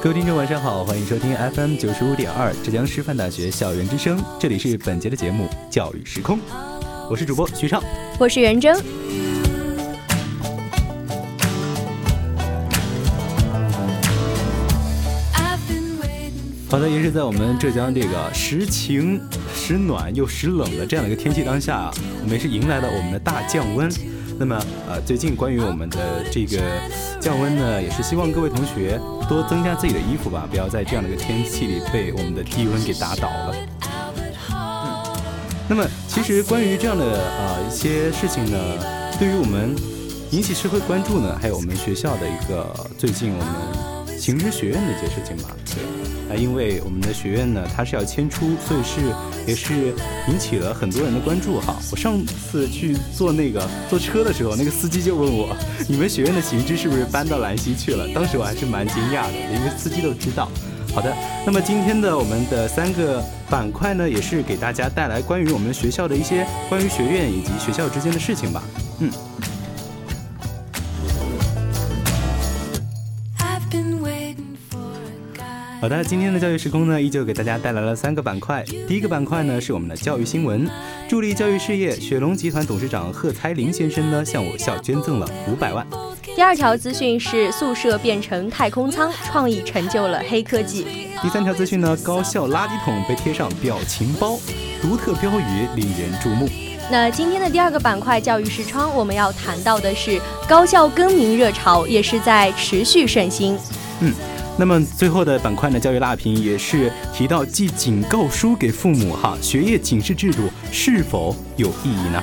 各位听众，晚上好，欢迎收听 FM 九十五点二浙江师范大学校园之声，这里是本节的节目《教育时空》，我是主播徐畅。我是袁征。好的，也是在我们浙江这个时晴时暖又时冷的这样的一个天气当下啊，我们也是迎来了我们的大降温。那么呃，最近关于我们的这个降温呢，也是希望各位同学多增加自己的衣服吧，不要在这样的一个天气里被我们的低温给打倒了。嗯那么，其实关于这样的呃一些事情呢，对于我们引起社会关注呢，还有我们学校的一个最近我们行知学院的一些事情吧。对，啊，因为我们的学院呢，它是要迁出，所以是也是引起了很多人的关注哈。我上次去坐那个坐车的时候，那个司机就问我，你们学院的行知是不是搬到兰溪去了？当时我还是蛮惊讶的，因为司机都知道。好的，那么今天的我们的三个板块呢，也是给大家带来关于我们学校的一些关于学院以及学校之间的事情吧。嗯，好的，今天的教育时空呢，依旧给大家带来了三个板块。第一个板块呢是我们的教育新闻，助力教育事业，雪龙集团董事长贺才林先生呢向我校捐赠了五百万。第二条资讯是宿舍变成太空舱，创意成就了黑科技。第三条资讯呢，高校垃圾桶被贴上表情包，独特标语令人注目。那今天的第二个板块教育视窗，我们要谈到的是高校更名热潮也是在持续盛行。那么最后的板块呢，教育辣评也是提到寄警告书给父母哈，学业警示制度是否有意义呢？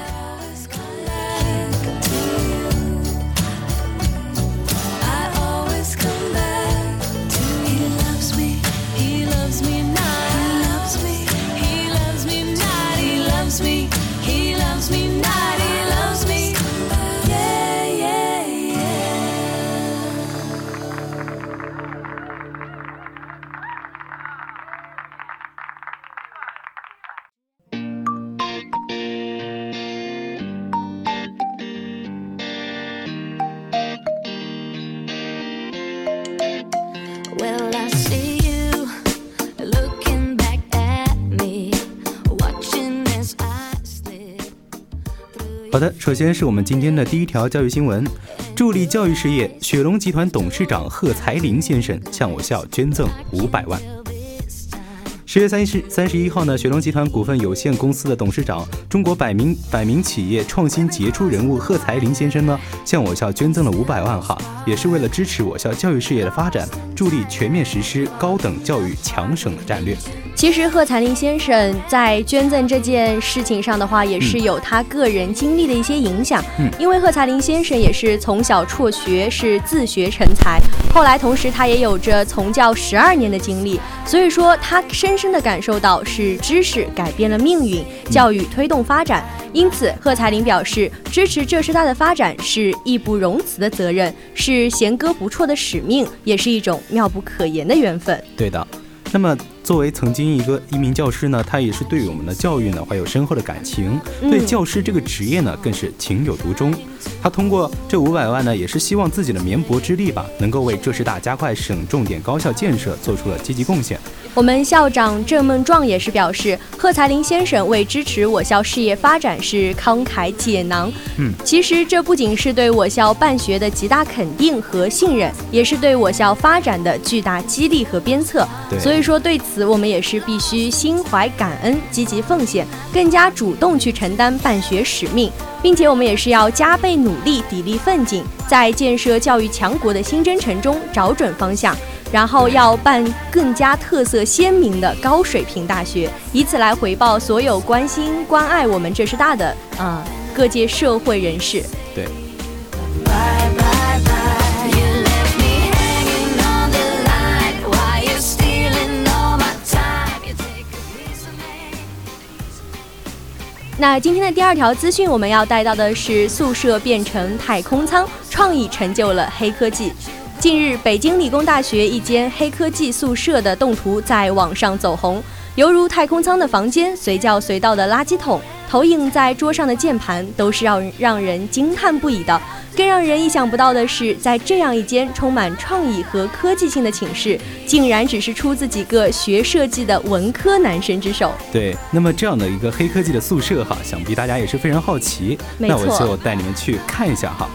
好的，首先是我们今天的第一条教育新闻，助力教育事业，雪龙集团董事长贺才林先生向我校捐赠五百万。十月三十三十一号呢，雪龙集团股份有限公司的董事长、中国百名百名企业创新杰出人物贺才林先生呢，向我校捐赠了五百万哈，也是为了支持我校教育事业的发展，助力全面实施高等教育强省的战略。其实贺才林先生在捐赠这件事情上的话，也是有他个人经历的一些影响。嗯因为贺才林先生也是从小辍学，是自学成才，后来同时他也有着从教十二年的经历，所以说他深深的感受到是知识改变了命运，教育推动发展。因此，贺才林表示，支持浙师大的发展是义不容辞的责任，是弦歌不辍的使命，也是一种妙不可言的缘分。对的。那么，作为曾经一个一名教师呢，他也是对于我们的教育呢怀有深厚的感情，嗯对教师这个职业呢更是情有独钟。他通过这五百万呢，也是希望自己的绵薄之力吧，能够为浙师大加快省重点高校建设做出了积极贡献。我们校长郑梦壮也是表示，贺才林先生为支持我校事业发展是慷慨解囊。嗯，其实这不仅是对我校办学的极大肯定和信任，也是对我校发展的巨大激励和鞭策。所以说对此我们也是必须心怀感恩，积极奉献，更加主动去承担办学使命，并且我们也是要加倍努力，砥砺奋进，在建设教育强国的新征程中找准方向。然后要办更加特色鲜明的高水平大学，以此来回报所有关心关爱我们浙师大的啊、呃各界社会人士。对。那今天的第二条资讯，我们要带到的是宿舍变成太空舱，创意成就了黑科技。近日，北京理工大学一间黑科技宿舍的动图在网上走红，犹如太空舱的房间、随叫随到的垃圾桶、投影在桌上的键盘，都是让让人惊叹不已的。更让人意想不到的是，在这样一间充满创意和科技性的寝室，竟然只是出自几个学设计的文科男生之手。对，那么这样的一个黑科技的宿舍哈，想必大家也是非常好奇。那我就带你们去看一下哈。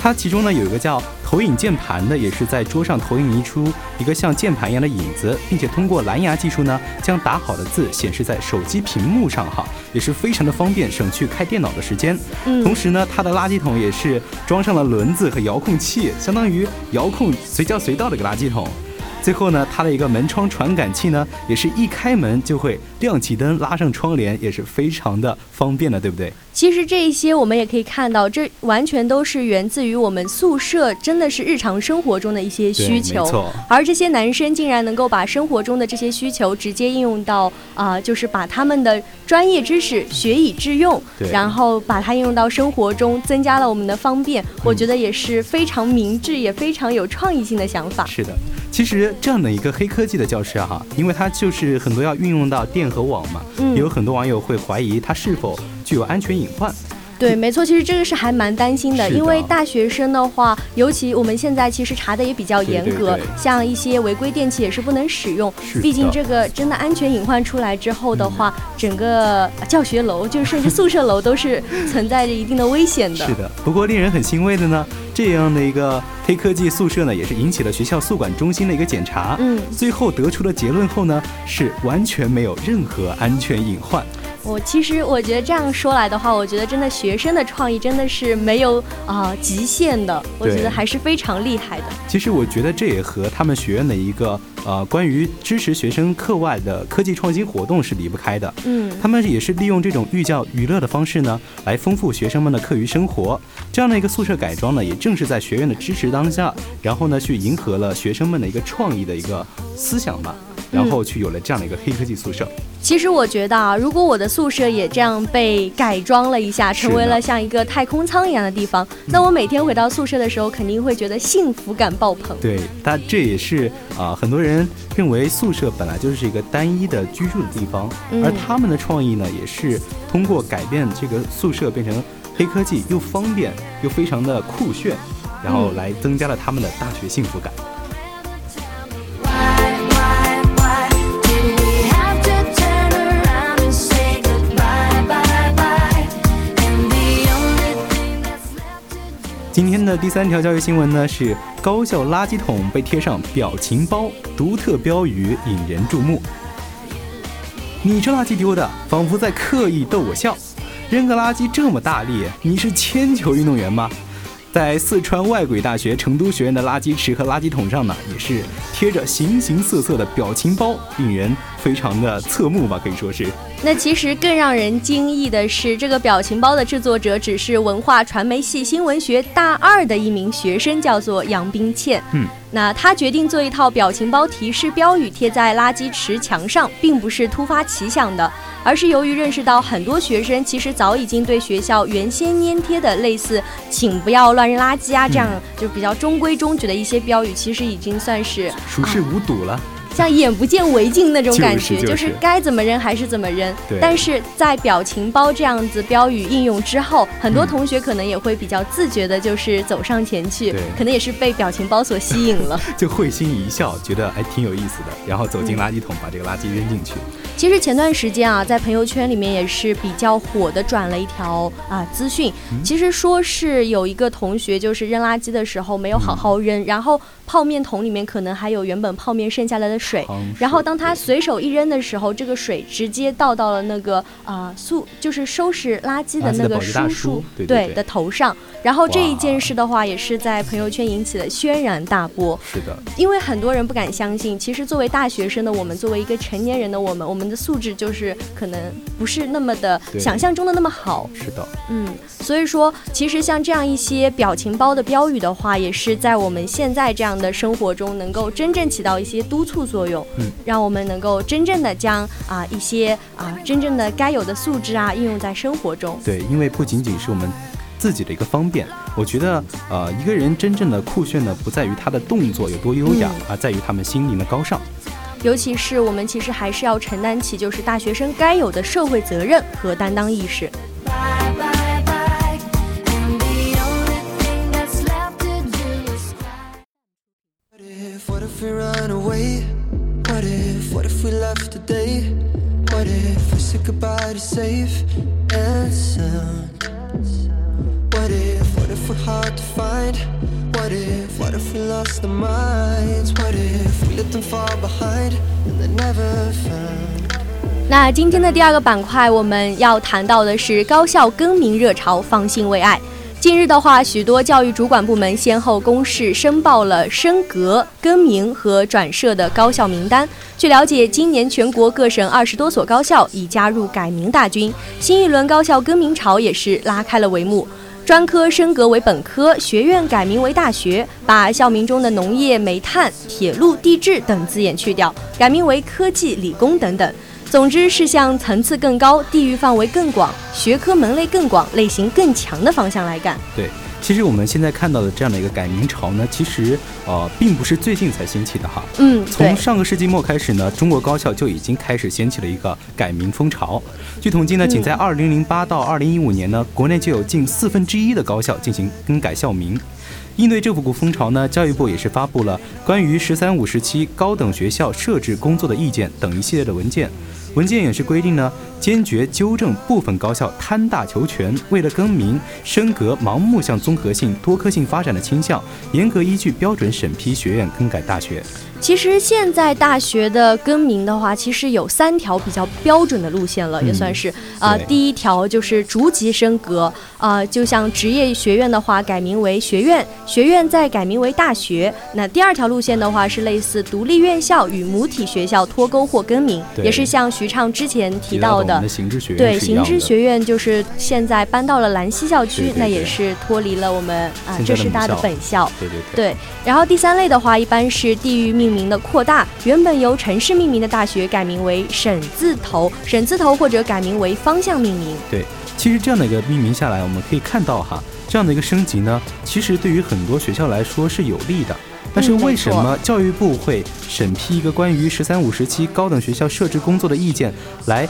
它其中呢有一个叫投影键盘的，也是在桌上投影出一个像键盘一样的影子，并且通过蓝牙技术呢，将打好的字显示在手机屏幕上哈，也是非常的方便，省去开电脑的时间。嗯同时呢，它的垃圾桶也是装上了轮子和遥控器，相当于遥控随叫随到的一个垃圾桶。最后呢，它的一个门窗传感器呢，也是一开门就会亮起灯，拉上窗帘，也是非常的方便的，对不对？其实这一些我们也可以看到，这完全都是源自于我们宿舍，真的是日常生活中的一些需求没错。而这些男生竟然能够把生活中的这些需求直接应用到啊、就是把他们的专业知识学以致用对，然后把它应用到生活中，增加了我们的方便。我觉得也是非常明智，也非常有创意性的想法。是的，其实这样的一个黑科技的教室啊，哈，因为它就是很多要运用到电和网嘛，有很多网友会怀疑它是否具有安全隐患。对，没错，其实这个是还蛮担心的，的因为大学生的话，尤其我们现在其实查的也比较严格，对对对像一些违规电器也是不能使用毕竟这个真的安全隐患出来之后的话，整个教学楼，就是甚至宿舍楼都是存在着一定的危险的。是的，不过令人很欣慰的呢，这样的一个黑科技宿舍呢，也是引起了学校宿管中心的一个检查。嗯，最后得出的结论后呢，是完全没有任何安全隐患。我其实我觉得这样说来的话，我觉得真的学生的创意真的是没有啊、极限的，我觉得还是非常厉害的。其实我觉得这也和他们学院的一个呃关于支持学生课外的科技创新活动是离不开的。嗯，他们也是利用这种寓教于乐的方式呢，来丰富学生们的课余生活。这样的一个宿舍改装呢，也正是在学院的支持当下，然后呢，去迎合了学生们的一个创意的一个思想吧，然后去有了这样的一个黑科技宿舍。其实我觉得啊，如果我的宿舍也这样被改装了一下，成为了像一个太空舱一样的地方，那我每天回到宿舍的时候，肯定会觉得幸福感爆棚。对，但这也是啊、很多人认为宿舍本来就是一个单一的居住的地方，嗯而他们的创意呢，也是通过改变这个宿舍变成黑科技，又方便又非常的酷炫，然后嗯来增加了他们的大学幸福感。的第三条教育新闻呢是高校垃圾桶被贴上表情包，独特标语引人注目。你这垃圾丢的，仿佛在刻意逗我笑。扔个垃圾这么大力，你是铅球运动员吗？在四川外国语大学成都学院的垃圾池和垃圾桶上呢，也是贴着形形色色的表情包，令人非常的侧目吧，可以说是。那其实更让人惊异的是，这个表情包的制作者只是文化传媒系新闻学大二的一名学生，叫做杨冰倩。嗯，那他决定做一套表情包提示标语贴在垃圾池墙上，并不是突发奇想的，而是由于认识到很多学生其实早已经对学校原先粘贴的类似“请不要乱扔垃圾”啊这样就比较中规中矩的一些标语，其实已经算是熟视无睹了。像眼不见为净那种感觉，就是就是该怎么扔还是怎么扔。对但是在表情包这样子标语应用之后，很多嗯同学可能也会比较自觉的，就是走上前去对，可能也是被表情包所吸引了。就会心一笑，觉得还挺有意思的，然后走进嗯垃圾桶，把这个垃圾扔进去。其实前段时间啊，在朋友圈里面也是比较火的，转了一条啊资讯。嗯其实说是有一个同学就是扔垃圾的时候没有好好扔，然后泡面桶里面可能还有原本泡面剩下来的水水，然后当他随手一扔的时候，这个水直接倒到了那个啊塑，就是收拾垃圾的那个叔叔对的头上。然后这一件事的话，也是在朋友圈引起了轩然大波。是的，因为很多人不敢相信，其实作为大学生的我们，作为一个成年人的我们，我们的素质就是可能不是那么的想象中的那么好。是的，嗯，所以说，其实像这样一些表情包的标语的话，也是在我们现在这样的生活中，能够真正起到一些督促作用，嗯，让我们能够真正的将啊、一些啊、真正的该有的素质啊应用在生活中。对，因为不仅仅是我们自己的一个方便，我觉得呃一个人真正的酷炫呢，不在于他的动作有多优雅，嗯而在于他们心灵的高尚。尤其是我们其实还是要承担起就是大学生该有的社会责任和担当意识。Goodbye to safe and sound? What if, what if we're hard to find? What if, what if we lost our minds? What if we let them fall behind and they never found? 那今天的第二个板块，我们要谈到的是高校更名热潮，方兴未艾。近日的话，许多教育主管部门先后公示申报了升格、更名和转设的高校名单。据了解，今年全国各省二十多所高校已加入改名大军，新一轮高校更名潮也是拉开了帷幕。专科升格为本科，学院改名为大学，把校名中的农业、煤炭、铁路、地质等字眼去掉，改名为科技、理工等等。总之是向层次更高、地域范围更广、学科门类更广、类型更强的方向来干。对，其实我们现在看到的这样的一个改名潮呢，其实呃并不是最近才兴起的哈。嗯，从，上个世纪末开始呢，中国高校就已经开始掀起了一个改名风潮。据统计呢，仅在嗯2008到2015年呢，国内就有近四分之一的高校进行更改校名。应对这股风潮呢，教育部也是发布了关于“十三五”时期高等学校设置工作的意见等一系列的文件。文件也是规定呢，坚决纠正部分高校贪大求全，为了更名、升格盲目向综合性、多科性发展的倾向，严格依据标准审批学院更改大学。其实现在大学的更名的话，其实有三条比较标准的路线了，嗯也算是。呃，第一条就是逐级升格，呃，就像职业学院的话，改名为学院，学院再改名为大学。那第二条路线的话，是类似独立院校与母体学校脱钩或更名，也是像徐畅之前提到的对，行知学院就是现在搬到了兰溪校区，对对对那也是脱离了我们啊、现在的母浙师大的本校。对对对。对，然后第三类的话，一般是地域命名的扩大，原本由城市命名的大学改名为省字头，省字头或者改名为方向命名。对，其实这样的一个命名下来，我们可以看到哈，这样的一个升级呢，其实对于很多学校来说是有利的。但是为什么教育部会审批一个关于“十三五”时期高等学校设置工作的意见，来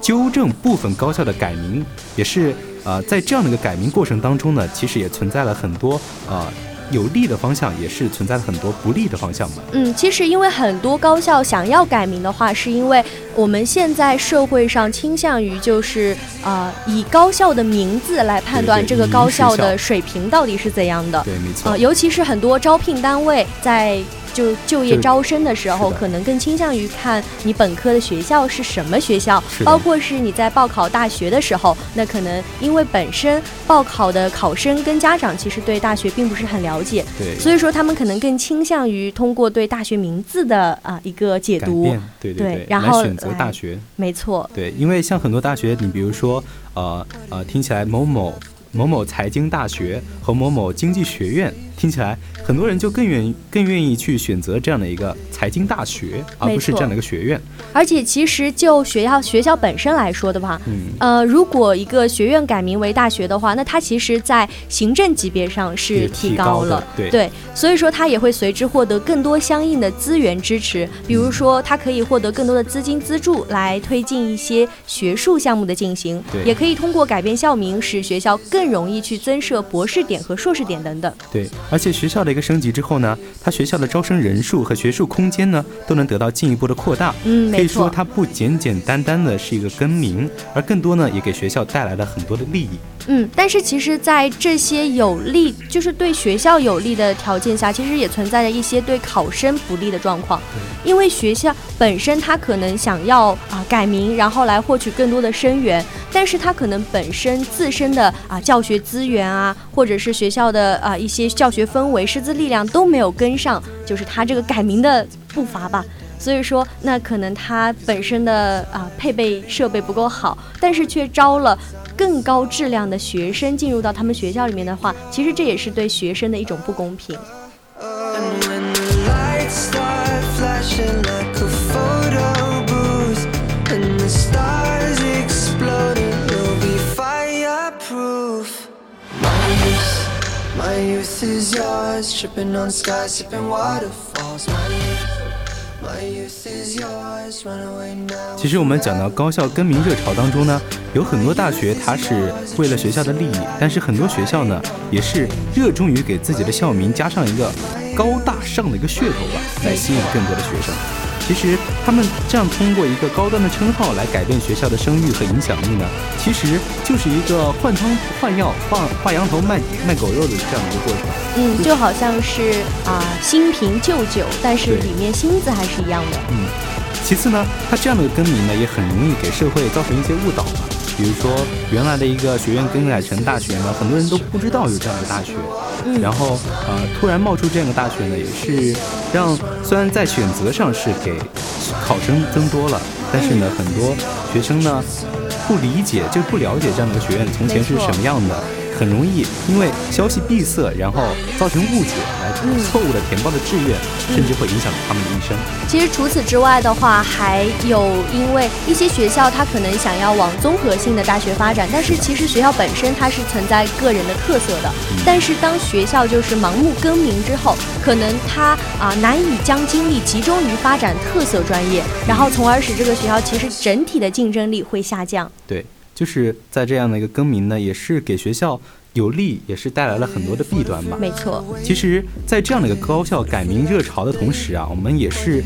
纠正部分高校的改名？也是呃，在这样的一个改名过程当中呢，其实也存在了很多呃有利的方向，也是存在了很多不利的方向嘛。嗯，其实因为很多高校想要改名的话，是因为我们现在社会上倾向于就是呃以高校的名字来判断这个高校校的水平到底是怎样的。对，没错。呃，尤其是很多招聘单位在就就业招生的时候，可能更倾向于看你本科的学校是什么学校包括是你在报考大学的时候，那可能因为本身报考的考生跟家长其实对大学并不是很了解，对，所以说他们可能更倾向于通过对大学名字的啊、一个解读。对对对，然后来选择大学。没错，对，因为像很多大学，你比如说，呃呃，听起来某某某某财经大学和某某经济学院。听起来很多人就更愿更愿意去选择这样的一个财经大学，而不是这样的一个学院。而且其实就学校学校本身来说的话，嗯，呃，如果一个学院改名为大学的话，那它其实在行政级别上是提高了，对。所以说它也会随之获得更多相应的资源支持，比如说它可以获得更多的资金资助来推进一些学术项目的进行，对。也可以通过改变校名，使学校更容易去增设博士点和硕士点等等。对，而且学校的一个升级之后呢，它学校的招生人数和学术空间呢，都能得到进一步的扩大。嗯，可以说，它不简简单单的是一个更名，而更多呢，也给学校带来了很多的利益。嗯，但是其实，在这些有利，就是对学校有利的条件下，其实也存在着一些对考生不利的状况。因为学校本身它可能想要啊、改名，然后来获取更多的生源，但是它可能本身自身的啊、教学资源啊，或者是学校的啊、一些教学氛围、师资力量都没有跟上，就是他这个改名的步伐吧。所以说，那可能他本身的啊、配备设备不够好，但是却招了更高质量的学生进入到他们学校里面的话，其实这也是对学生的一种不公平。My youth is yours, tripping on skies, sipping waterfalls. My youth, my youth is yours, run away now. 其实我们讲到高校更名热潮当中呢，有很多大学它是为了学校的利益，但是很多学校呢也是热衷于给自己的校名加上一个高大上的一个噱头吧，来吸引更多的学生。其实他们这样通过一个高端的称号来改变学校的声誉和影响力呢，其实就是一个换汤不换药、换换羊头卖卖狗肉的这样的一个过程。嗯，就好像是啊、新瓶旧酒，但是里面芯子还是一样的。嗯其次呢，它这样的更名呢，也很容易给社会造成一些误导嘛。比如说，原来的一个学院更改成大学呢，很多人都不知道有这样的大学。嗯然后呃，突然冒出这样的大学呢，也是让虽然在选择上是给考生增多了，但是呢，很多学生呢不理解，就不了解这样的一个学院从前是什么样的。很容易因为消息闭塞，然后造成误解，来嗯错误的填报的志愿，甚至会影响他们的一生。其实除此之外的话，还有因为一些学校它可能想要往综合性的大学发展，但是其实学校本身它是存在个人的特色的。但是当学校就是盲目更名之后，可能它啊、难以将精力集中于发展特色专业，然后从而使这个学校其实整体的竞争力会下降。对，就是在这样的一个更名呢，也是给学校有利，也是带来了很多的弊端吧。没错，其实，在这样的一个高校改名热潮的同时啊，我们也是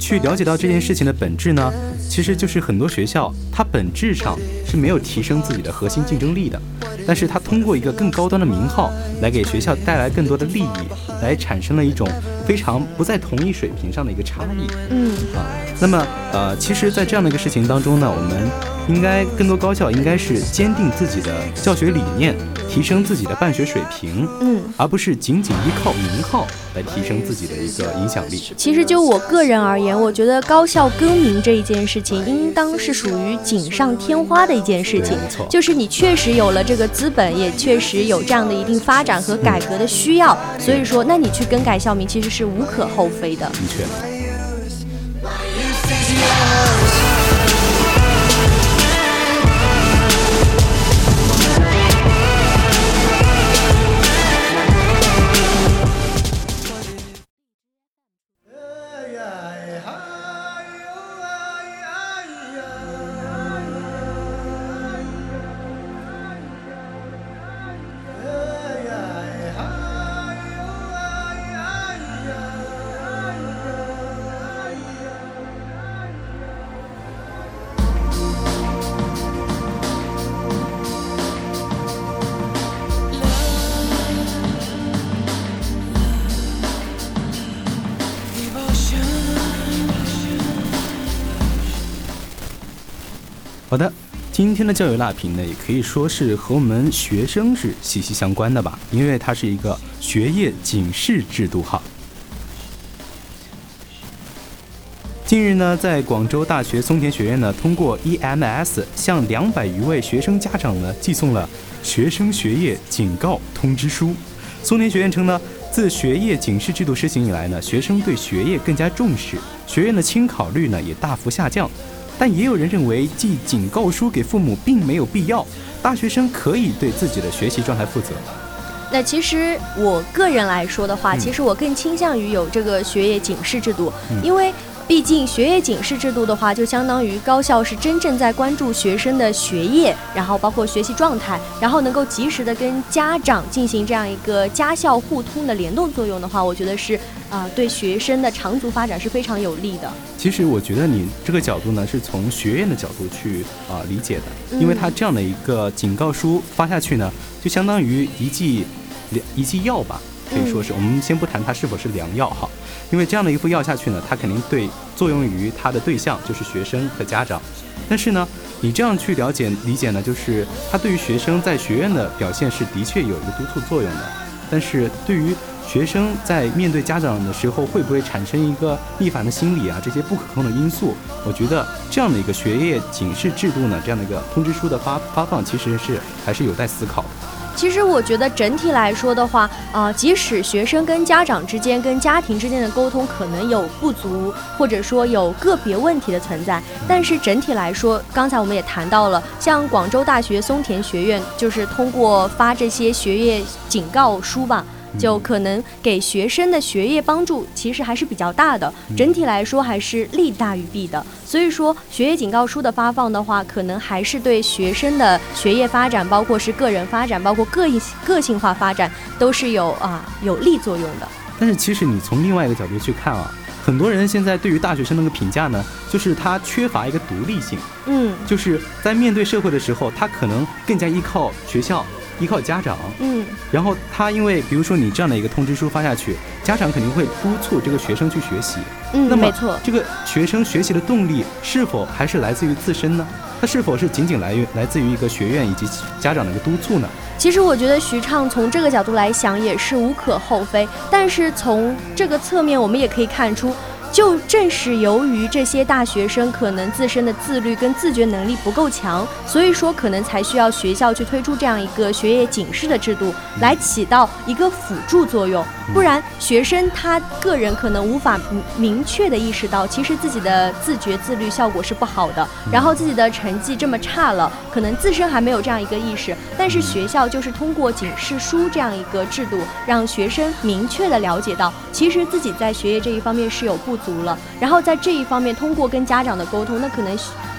去了解到这件事情的本质呢，其实就是很多学校它本质上是没有提升自己的核心竞争力的，但是它通过一个更高端的名号来给学校带来更多的利益，来产生了一种非常不在同一水平上的一个差异。嗯，啊，那么呃，其实，在这样的一个事情当中呢，我们应该更多高校应该是坚定自己的教学理念，提升自己的办学水平，嗯，而不是仅仅依靠名号来提升自己的一个影响力。其实就我个人而言，我觉得高校更名这一件事情，应当是属于锦上添花的一件事情没错。就是你确实有了这个资本，也确实有这样的一定发展和改革的需要，所以说，那你去更改校名其实是无可厚非的。的确，今天的教育辣评呢，也可以说是和我们学生是息息相关的吧，因为它是一个学业警示制度哈。近日呢，在广州大学松田学院呢，通过 EMS 向两百余位学生家长呢寄送了学生学业警告通知书，松田学院称呢，自学业警示制度实行以来呢，学生对学业更加重视，学院的清考率呢也大幅下降。但也有人认为寄警告书给父母并没有必要，大学生可以对自己的学习状态负责。那其实我个人来说的话，嗯其实我更倾向于有这个学业警示制度，嗯因为毕竟学业警示制度的话，就相当于高校是真正在关注学生的学业，然后包括学习状态，然后能够及时的跟家长进行这样一个家校互通的联动作用的话，我觉得是啊、对学生的长足发展是非常有利的。其实我觉得你这个角度呢，是从学院的角度去啊、理解的，因为他这样的一个警告书发下去呢，就相当于一剂一剂药吧，可以说是。我们先不谈它是否是良药哈，因为这样的一副药下去呢，它肯定对作用于它的对象就是学生和家长。但是呢，你这样去了解理解呢，就是它对于学生在学院的表现是的确有一个督促作用的，但是对于学生在面对家长的时候，会不会产生一个逆反的心理啊？这些不可控的因素，我觉得这样的一个学业警示制度呢，这样的一个通知书的发发放，其实是还是有待思考的。其实我觉得整体来说的话，啊、即使学生跟家长之间、跟家庭之间的沟通可能有不足，或者说有个别问题的存在，但是整体来说，刚才我们也谈到了，像广州大学松田学院，就是通过发这些学业警告书吧。就可能给学生的学业帮助其实还是比较大的，整体来说还是利大于弊的。所以说，学业警告书的发放的话，可能还是对学生的学业发展，包括是个人发展，包括个性个性化发展，都是有啊有利作用的。但是其实你从另外一个角度去看啊，很多人现在对于大学生那个评价呢，就是他缺乏一个独立性，嗯就是在面对社会的时候，他可能更加依靠学校。依靠家长，嗯然后他因为比如说你这样的一个通知书发下去，家长肯定会督促这个学生去学习，嗯，那么没错。这个学生学习的动力是否还是来自于自身呢？它是否是仅仅来源来自于一个学院以及家长的一个督促呢？其实我觉得徐畅从这个角度来想也是无可厚非，但是从这个侧面我们也可以看出。就正是由于这些大学生可能自身的自律跟自觉能力不够强，所以说可能才需要学校去推出这样一个学业警示的制度，来起到一个辅助作用。不然，学生他个人可能无法明明确的意识到，其实自己的自觉自律效果是不好的，然后自己的成绩这么差了，可能自身还没有这样一个意识，但是学校就是通过警示书这样一个制度，让学生明确的了解到，其实自己在学业这一方面是有不足了，然后在这一方面通过跟家长的沟通，那可能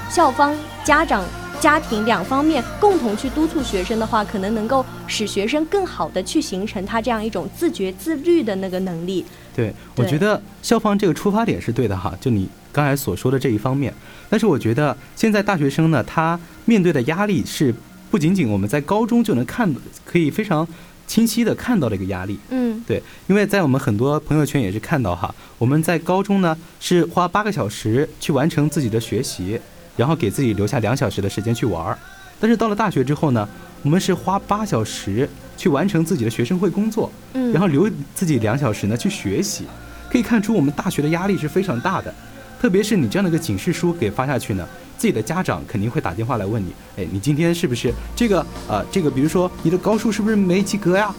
校方、家长。家庭两方面共同去督促学生的话，可能能够使学生更好的去形成他这样一种自觉自律的那个能力。对，我觉得校方这个出发点是对的哈，就你刚才所说的这一方面。但是我觉得现在大学生呢，他面对的压力是不仅仅我们在高中就能看，可以非常清晰的看到了一个压力。嗯对，因为在我们很多朋友圈也是看到哈，我们在高中呢是花八个小时去完成自己的学习，然后给自己留下两小时的时间去玩儿。但是到了大学之后呢，我们是花八小时去完成自己的学生会工作，嗯，然后留自己两小时呢去学习。可以看出我们大学的压力是非常大的，特别是你这样的一个警示书给发下去呢，自己的家长肯定会打电话来问你，哎，你今天是不是这个呃这个，比如说你的高数是不是没及格呀？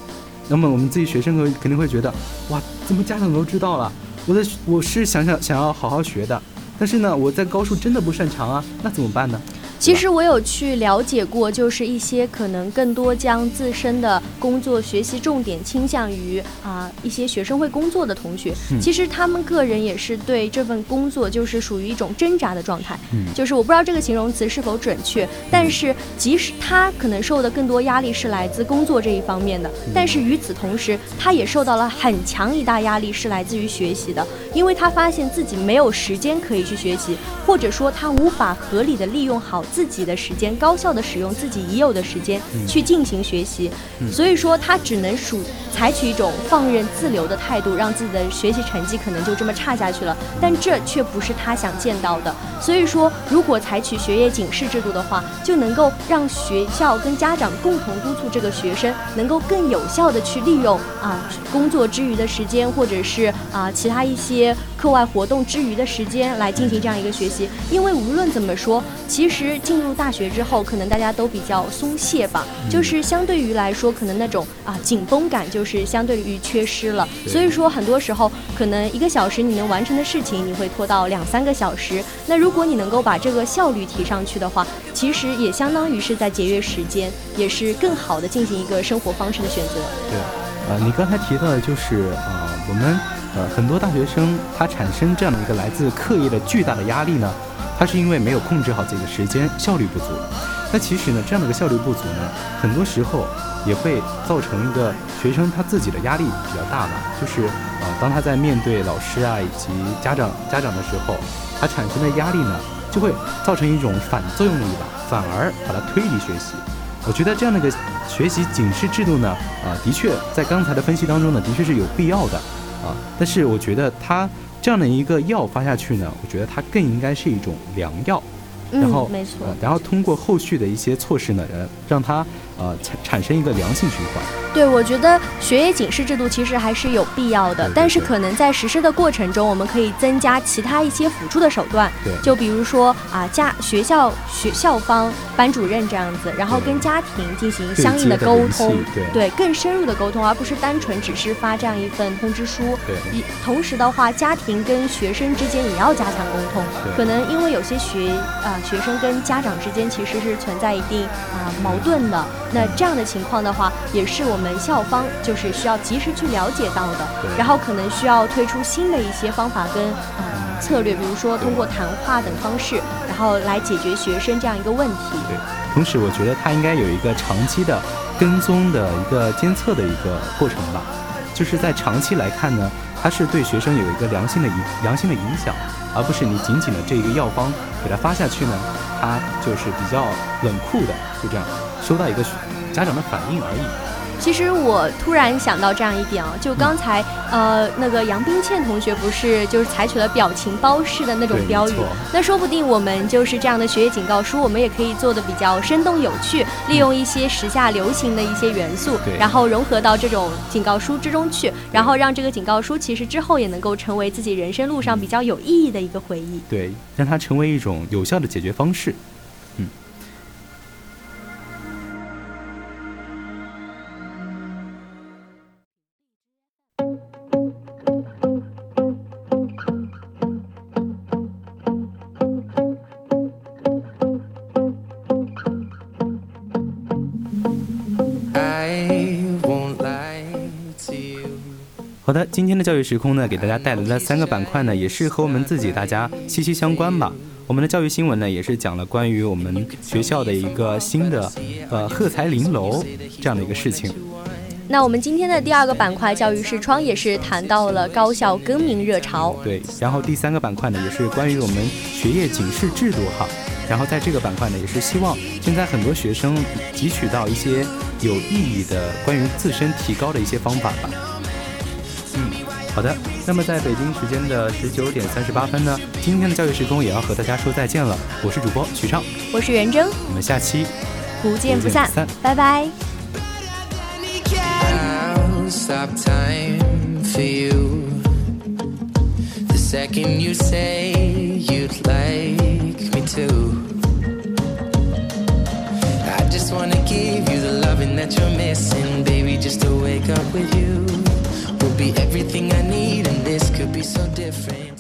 那么我们自己学生会肯定会觉得，哇，怎么家长都知道了？我的我是想想想要好好学的，但是呢，我在高数真的不擅长啊，那怎么办呢？其实我有去了解过，就是一些可能更多将自身的工作学习重点倾向于啊、一些学生会工作的同学，嗯。其实他们个人也是对这份工作就是属于一种挣扎的状态。嗯。就是我不知道这个形容词是否准确，但是即使他可能受的更多压力是来自工作这一方面的，但是与此同时，他也受到了很强一大压力是来自于学习的，因为他发现自己没有时间可以去学习，或者说他无法合理的利用好自己的时间，高效的使用自己已有的时间去进行学习，所以说他只能属采取一种放任自流的态度，让自己的学习成绩可能就这么差下去了。但这却不是他想见到的。所以说，如果采取学业警示制度的话，就能够让学校跟家长共同督促这个学生，能够更有效的去利用啊工作之余的时间，或者是啊其他一些课外活动之余的时间来进行这样一个学习。因为无论怎么说，其实进入大学之后，可能大家都比较松懈吧，就是相对于来说，可能那种啊紧绷感就是相对于缺失了。所以说，很多时候可能一个小时你能完成的事情，你会拖到两三个小时。那如果你能够把这个效率提上去的话，其实也相当于是在节约时间，也是更好的进行一个生活方式的选择。对，呃，你刚才提到的就是呃，我们呃很多大学生他产生这样的一个来自课业的巨大的压力呢，他是因为没有控制好自己的时间，效率不足。那其实呢，这样的一个效率不足呢，很多时候也会造成一个学生他自己的压力比较大嘛，就是呃，当他在面对老师啊以及家长家长的时候，他产生的压力呢，就会造成一种反作用力吧，反而把他推离学习。我觉得这样的一个学习警示制度呢，啊，的确在刚才的分析当中呢，的确是有必要的，啊，但是我觉得它这样的一个药发下去呢，我觉得它更应该是一种良药，然后嗯，没错。呃然后通过后续的一些措施呢，呃，让它呃产产生一个良性循环。对，我觉得学业警示制度其实还是有必要的对对，但是可能在实施的过程中，我们可以增加其他一些辅助的手段，对。就比如说啊，家学校学校方班主任这样子，然后跟家庭进行相应的沟通系，对更深入的沟通，而不是单纯只是发这样一份通知书。对。一同时的话，家庭跟学生之间也要加强沟通，对。可能因为有些学啊、学生跟家长之间其实是存在一定啊、矛盾的，那这样的情况的话，也是我们校方就是需要及时去了解到的，然后可能需要推出新的一些方法跟呃策略，比如说通过谈话等方式，然后来解决学生这样一个问题。对，同时我觉得它应该有一个长期的跟踪的一个监测的一个过程吧，就是在长期来看呢，它是对学生有一个良性的影良性的影响，而不是你仅仅的这一个药方给他发下去呢，他就是比较冷酷的，就这样收到一个家长的反应而已。其实我突然想到这样一点啊，就刚才呃那个杨冰倩同学不是就是采取了表情包式的那种标语，那说不定我们就是这样的学业警告书，我们也可以做的比较生动有趣，利用一些时下流行的一些元素，然后融合到这种警告书之中去，然后让这个警告书其实之后也能够成为自己人生路上比较有意义的一个回忆。对，让它成为一种有效的解决方式。的，今天的教育时空呢，给大家带来了三个板块呢，也是和我们自己大家息息相关吧。我们的教育新闻呢，也是讲了关于我们学校的一个新的呃鹤才玲楼这样的一个事情。那我们今天的第二个板块教育视窗也是谈到了高校更名热潮。对，然后第三个板块呢，也是关于我们学业警示制度哈。然后在这个板块呢，也是希望现在很多学生汲取到一些有意义的关于自身提高的一些方法吧。嗯，好的。那么在北京时间的十九点三十八分呢，今天的教育时空也要和大家说再见了。我是主播许畅，我是袁征，我们下期不见不散不不散，拜拜。I'll stop time for you. The second you say you'd like me to. I just wanna give you the loving that you're missing, baby. Just to wake up with you be everything I need, and this could be so different.